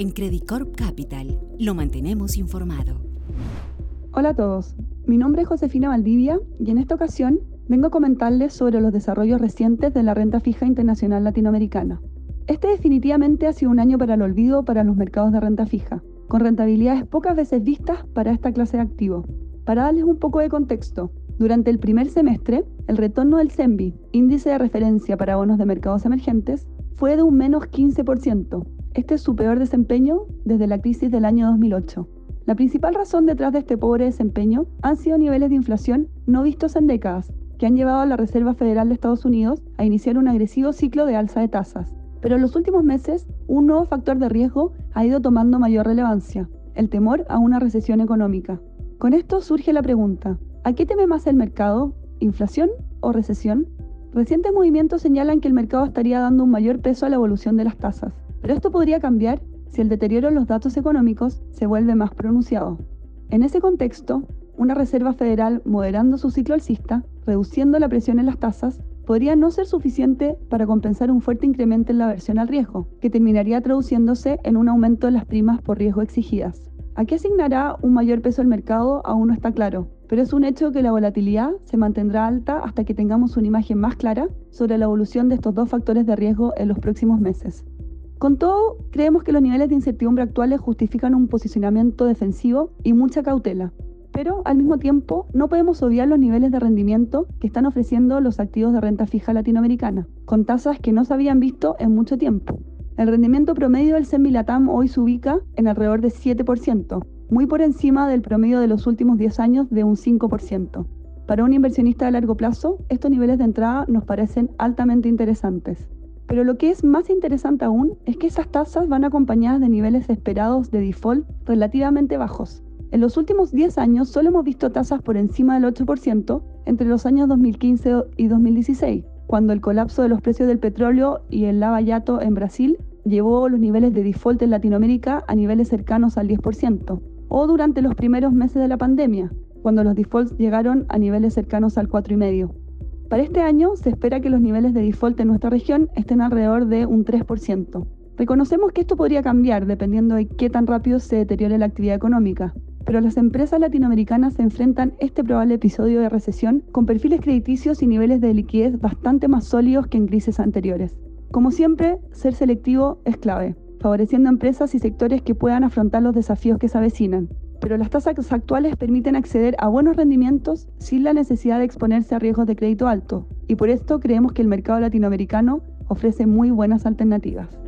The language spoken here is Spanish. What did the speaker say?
En Credicorp Capital lo mantenemos informado. Hola a todos, mi nombre es Josefina Valdivia y en esta ocasión vengo a comentarles sobre los desarrollos recientes de la renta fija internacional latinoamericana. Este definitivamente ha sido un año para el olvido para los mercados de renta fija, con rentabilidades pocas veces vistas para esta clase de activo. Para darles un poco de contexto, durante el primer semestre, el retorno del CEMBI, índice de referencia para bonos de mercados emergentes, fue de un menos 15%. Este es su peor desempeño desde la crisis del año 2008. La principal razón detrás de este pobre desempeño han sido niveles de inflación no vistos en décadas, que han llevado a la Reserva Federal de Estados Unidos a iniciar un agresivo ciclo de alza de tasas. Pero en los últimos meses, un nuevo factor de riesgo ha ido tomando mayor relevancia, el temor a una recesión económica. Con esto surge la pregunta, ¿a qué teme más el mercado? ¿Inflación o recesión? Recientes movimientos señalan que el mercado estaría dando un mayor peso a la evolución de las tasas, pero esto podría cambiar si el deterioro en los datos económicos se vuelve más pronunciado. En ese contexto, una Reserva Federal moderando su ciclo alcista, reduciendo la presión en las tasas, podría no ser suficiente para compensar un fuerte incremento en la aversión al riesgo, que terminaría traduciéndose en un aumento de las primas por riesgo exigidas. ¿A qué asignará un mayor peso el mercado? Aún no está claro, pero es un hecho que la volatilidad se mantendrá alta hasta que tengamos una imagen más clara sobre la evolución de estos dos factores de riesgo en los próximos meses. Con todo, creemos que los niveles de incertidumbre actuales justifican un posicionamiento defensivo y mucha cautela. Pero al mismo tiempo, no podemos obviar los niveles de rendimiento que están ofreciendo los activos de renta fija latinoamericana, con tasas que no se habían visto en mucho tiempo. El rendimiento promedio del Semilatam hoy se ubica en alrededor de 7%, muy por encima del promedio de los últimos 10 años de un 5%. Para un inversionista de largo plazo, estos niveles de entrada nos parecen altamente interesantes. Pero lo que es más interesante aún es que esas tasas van acompañadas de niveles esperados de default relativamente bajos. En los últimos 10 años solo hemos visto tasas por encima del 8% entre los años 2015 y 2016, cuando el colapso de los precios del petróleo y el lava yato en Brasil llevó los niveles de default en Latinoamérica a niveles cercanos al 10%, o durante los primeros meses de la pandemia, cuando los defaults llegaron a niveles cercanos al 4,5%. Para este año se espera que los niveles de default en nuestra región estén alrededor de un 3%. Reconocemos que esto podría cambiar dependiendo de qué tan rápido se deteriore la actividad económica, pero las empresas latinoamericanas se enfrentan este probable episodio de recesión con perfiles crediticios y niveles de liquidez bastante más sólidos que en crisis anteriores. Como siempre, ser selectivo es clave, favoreciendo empresas y sectores que puedan afrontar los desafíos que se avecinan, pero las tasas actuales permiten acceder a buenos rendimientos sin la necesidad de exponerse a riesgos de crédito alto, y por esto creemos que el mercado latinoamericano ofrece muy buenas alternativas.